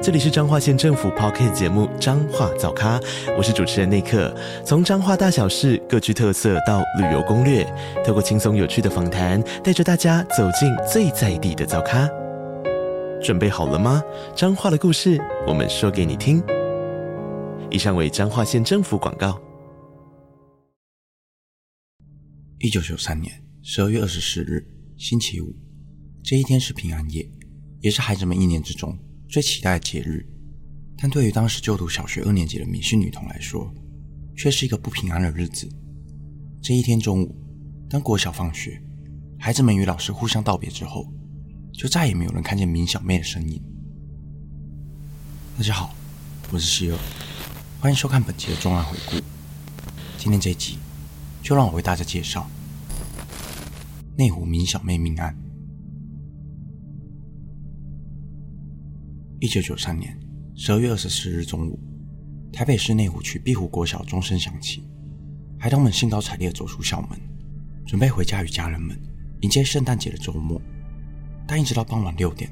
这里是彰化县政府 p o c k t 节目《彰化早咖》，我是主持人内克。从彰化大小事各具特色到旅游攻略，透过轻松有趣的访谈，带着大家走进最在地的早咖。准备好了吗？彰化的故事，我们说给你听。以上为彰化县政府广告。一九九三年十二月二十四日，星期五，这一天是平安夜，也是孩子们一年之中。最期待的节日，但对于当时就读小学二年级的米氏女童来说，却是一个不平安的日子。这一天中午，当国小放学，孩子们与老师互相道别之后，就再也没有人看见明小妹的身影。大家好，我是希尔，欢迎收看本期的重案回顾。今天这一集，就让我为大家介绍内湖明小妹命案。一九九三年十二月二十四日中午，台北市内湖区碧湖国小钟声响起，孩童们兴高采烈走出校门，准备回家与家人们迎接圣诞节的周末。但一直到傍晚六点，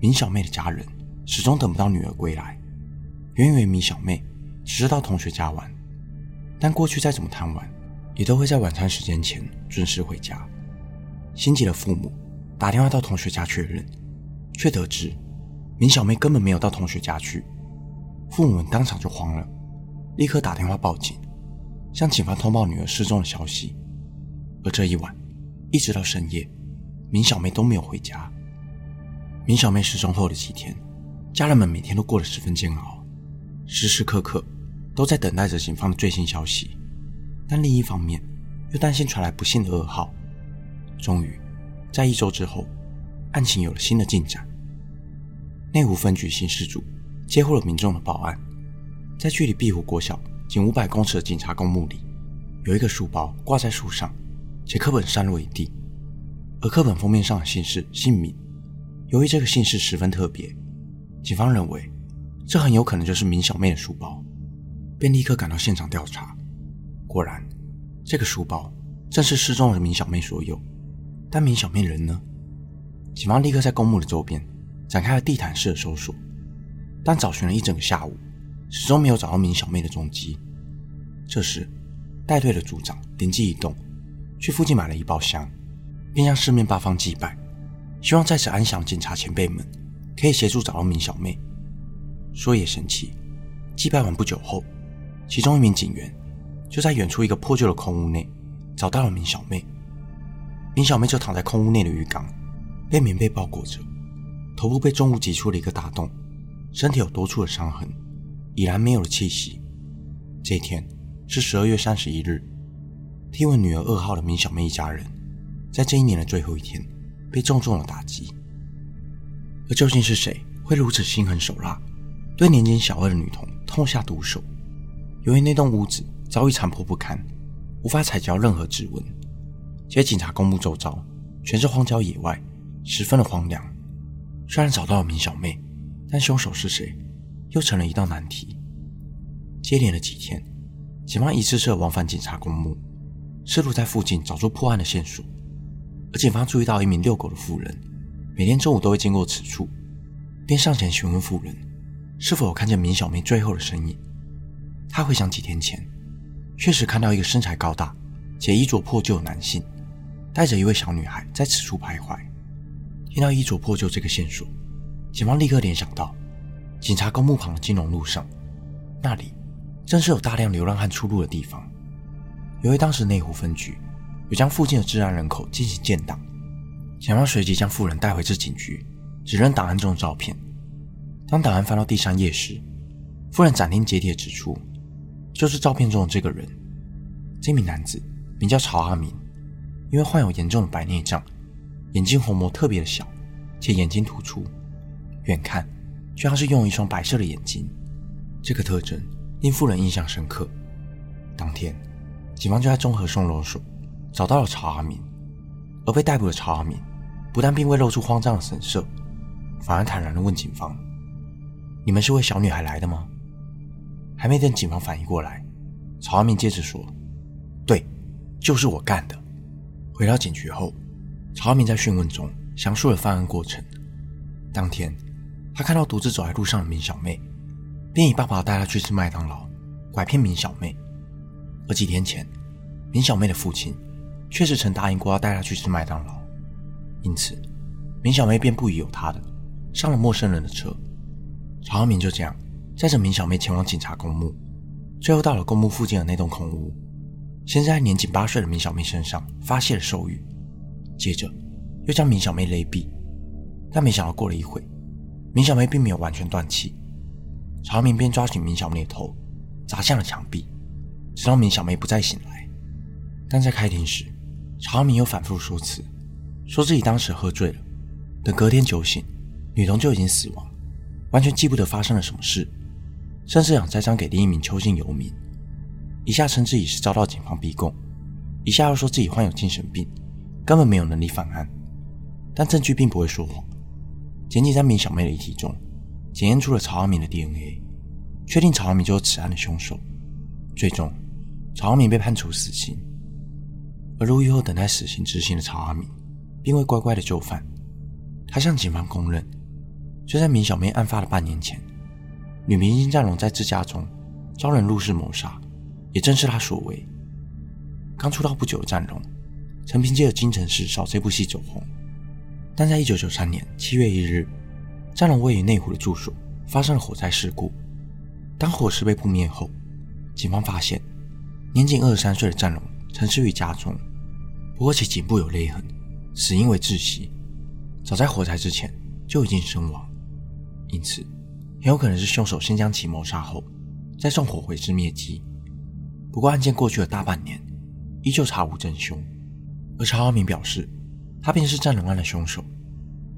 明小妹的家人始终等不到女儿归来。原以为明小妹只是到同学家玩，但过去再怎么贪玩，也都会在晚餐时间前准时回家。心急的父母打电话到同学家确认，却得知。明小妹根本没有到同学家去，父母们当场就慌了，立刻打电话报警，向警方通报女儿失踪的消息。而这一晚，一直到深夜，明小妹都没有回家。明小妹失踪后的几天，家人们每天都过得十分煎熬，时时刻刻都在等待着警方的最新消息，但另一方面又担心传来不幸的噩耗。终于，在一周之后，案情有了新的进展。内湖分局刑事组接获了民众的报案，在距离碧湖国小仅五百公尺的警察公墓里，有一个书包挂在树上，且课本散落一地，而课本封面上的姓氏姓闵。由于这个姓氏十分特别，警方认为这很有可能就是明小妹的书包，便立刻赶到现场调查。果然，这个书包正是失踪的明小妹所有。但明小妹人呢？警方立刻在公墓的周边。展开了地毯式的搜索，但找寻了一整个下午，始终没有找到明小妹的踪迹。这时，带队的组长灵机一动，去附近买了一包香，并向四面八方祭拜，希望在此安详警察前辈们可以协助找到明小妹。说也神奇，祭拜完不久后，其中一名警员就在远处一个破旧的空屋内找到了明小妹。明小妹就躺在空屋内的浴缸，被棉被包裹着。头部被重物挤出了一个大洞，身体有多处的伤痕，已然没有了气息。这一天是十二月三十一日，听闻女儿噩耗的明小妹一家人，在这一年的最后一天被重重的打击。而究竟是谁会如此心狠手辣，对年仅小二的女童痛下毒手？由于那栋屋子早已残破不堪，无法采集任何指纹，且警察公墓周遭全是荒郊野外，十分的荒凉。虽然找到了明小妹，但凶手是谁，又成了一道难题。接连的几天，警方一次次往返警察公墓，试图在附近找出破案的线索。而警方注意到一名遛狗的妇人，每天中午都会经过此处，便上前询问妇人是否有看见明小妹最后的身影。他回想几天前，确实看到一个身材高大且衣着破旧的男性，带着一位小女孩在此处徘徊。听到衣着破旧这个线索，警方立刻联想到警察公墓旁的金融路上，那里正是有大量流浪汉出入的地方。由于当时内湖分局有将附近的治安人口进行建档，警方随即将妇人带回至警局，指认档案中的照片。当档案翻到第三页时，夫人斩钉截铁指出，就是照片中的这个人。这名男子名叫曹阿明，因为患有严重的白内障。眼睛虹膜特别的小，且眼睛突出，远看就像是用一双白色的眼睛。这个特征令妇人印象深刻。当天，警方就在综合松楼所找到了曹阿明，而被逮捕的曹阿敏不但并未露出慌张的神色，反而坦然地问警方：“你们是为小女孩来的吗？”还没等警方反应过来，曹阿敏接着说：“对，就是我干的。”回到警局后，曹敏在讯问中详述了犯案过程。当天，他看到独自走在路上的明小妹，便以爸爸带她去吃麦当劳，拐骗明小妹。而几天前，明小妹的父亲。确实曾答应过要带她去吃麦当劳，因此明小妹便不疑有他的上了陌生人的车。曹阿明就这样载着明小妹前往警察公墓，最后到了公墓附近的那栋空屋，先在年仅八岁的明小妹身上发泄了兽欲，接着又将明小妹勒毙。但没想到过了一会，明小妹并没有完全断气，曹阿明便抓紧明小妹的头砸向了墙壁，直到明小妹不再醒来。但在开庭时，曹阿明又反复说辞，说自己当时喝醉了，等隔天酒醒，女童就已经死亡，完全记不得发生了什么事，甚至想栽赃给另一名邱姓游民。一下称自己是遭到警方逼供，一下又说自己患有精神病，根本没有能力犯案。但证据并不会说谎，仅仅在明小妹的遗体中检验出了曹阿明的 DNA，确定曹阿明就是此案的凶手。最终，曹阿明被判处死刑。而入狱后等待死刑执行的曹阿敏，并未乖乖的就范。他向警方供认，就在明小妹案发的半年前，女明星战龙在自家中遭人入室谋杀，也正是他所为。刚出道不久的战龙，曾凭借着《京城四少》这部戏走红。但在1993年7月1日，战龙位于内湖的住所发生了火灾事故。当火势被扑灭后，警方发现年仅23岁的战龙沉尸于家中。不过其颈部有勒痕，死因为窒息，早在火灾之前就已经身亡，因此很有可能是凶手先将其谋杀后，再纵火毁尸灭迹。不过案件过去了大半年，依旧查无真凶，而曹浩明表示他便是战龙案的凶手，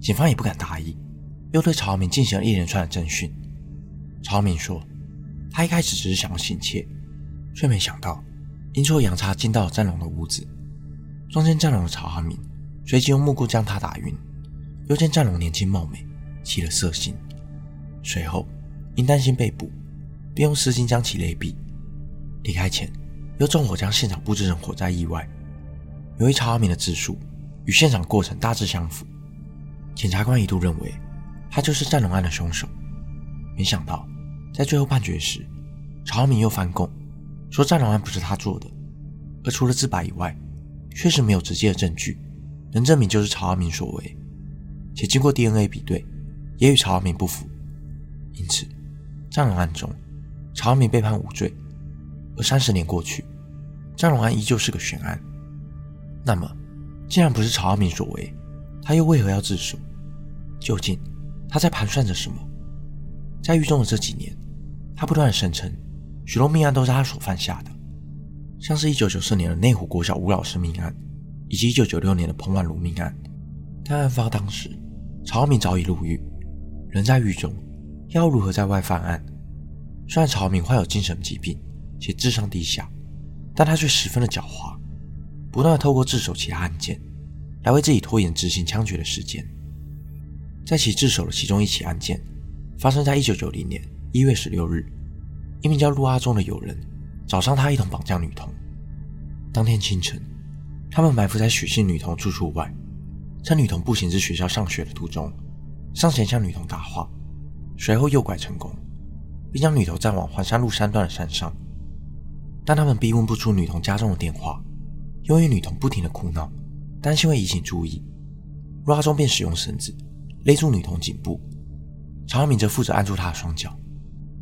警方也不敢大意，又对曹浩明进行了一连串的侦讯。曹浩明说，他一开始只是想要行窃，却没想到阴错阳差进到了战龙的屋子。撞见战龙的曹阿敏，随即用木棍将他打晕。又见战龙年轻貌美，起了色心，随后因担心被捕，便用丝巾将其勒毙。离开前，又纵火将现场布置成火灾意外。由于曹阿明的自述与现场过程大致相符，检察官一度认为他就是战龙案的凶手。没想到在最后判决时，曹阿明又翻供，说战龙案不是他做的，而除了自白以外。确实没有直接的证据能证明就是曹阿明所为，且经过 DNA 比对，也与曹阿明不符，因此，战龙案中，曹阿明被判无罪。而三十年过去，战龙案依旧是个悬案。那么，既然不是曹阿明所为，他又为何要自首？究竟他在盘算着什么？在狱中的这几年，他不断声称，许多命案都是他所犯下的。像是一九九四年的内湖国小吴老师命案，以及一九九六年的彭婉如命案，但案发当时，曹明早已入狱，人在狱中，要如何在外犯案？虽然曹明患有精神疾病且智商低下，但他却十分的狡猾，不断的透过自首其他案件，来为自己拖延执行枪决的时间。在其自首的其中一起案件，发生在一九九零年一月十六日，一名叫陆阿忠的友人。找上他一同绑架女童。当天清晨，他们埋伏在许姓女童住处外，趁女童步行至学校上学的途中，上前向女童搭话，随后诱拐成功，并将女童载往环山路山段的山上。但他们逼问不出女童家中的电话，由于女童不停的哭闹，担心会引起注意，陆阿忠便使用绳子勒住女童颈部，曹明则负责按住她的双脚，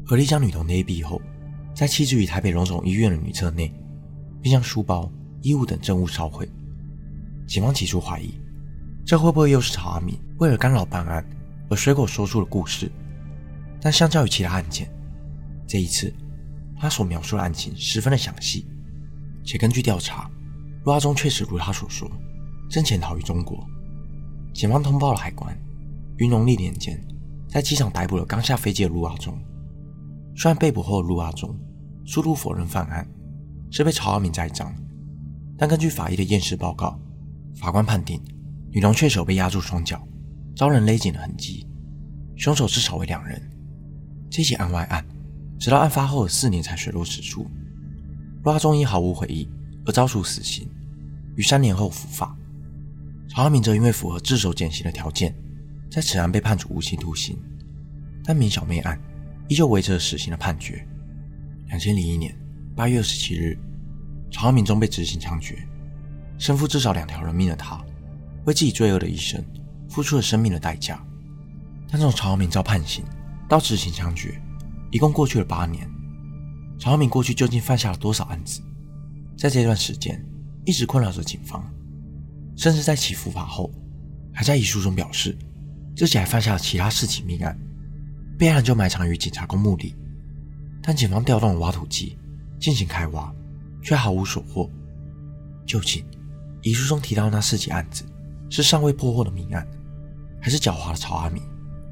合力将女童勒毙后。在弃置于台北荣总医院的女厕内，并将书包、衣物等证物烧毁。警方起初怀疑，这会不会又是曹阿敏为了干扰办案而随口说出的故事？但相较于其他案件，这一次他所描述的案情十分的详细，且根据调查，陆阿忠确实如他所说，正潜逃于中国。警方通报了海关，于农历年间在机场逮捕了刚下飞机的陆阿忠。虽然被捕后的陆阿忠。速度否认犯案，是被曹阿敏栽赃，但根据法医的验尸报告，法官判定，女童确实有被压住双脚，遭人勒紧的痕迹，凶手至少为两人。这起案外案，直到案发后的四年才水落石出。陆阿忠因毫无悔意而遭处死刑，于三年后伏法。曹阿明则因为符合自首减刑的条件，在此案被判处无期徒刑。但明小妹案依旧维持了死刑的判决。两千零一年八月二十七日，曹阿明终被执行枪决。身负至少两条人命的他，为自己罪恶的一生付出了生命的代价。但从曹浩明遭判刑到执行枪决，一共过去了八年。曹浩明过去究竟犯下了多少案子？在这段时间，一直困扰着警方，甚至在起伏法后，还在遗书中表示自己还犯下了其他四起命案，被害人就埋藏于警察公墓里。但警方调动了挖土机进行开挖，却毫无所获。究竟？遗书中提到那四起案子是尚未破获的命案，还是狡猾的曹阿明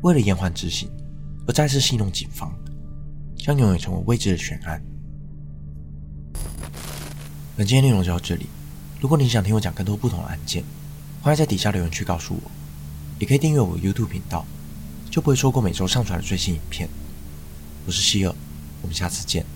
为了延缓执行而再次戏弄警方，将永远成为未知的悬案。本期内容就到这里，如果你想听我讲更多不同的案件，欢迎在底下留言区告诉我，也可以订阅我的 YouTube 频道，就不会错过每周上传的最新影片。我是希尔，我们下次见。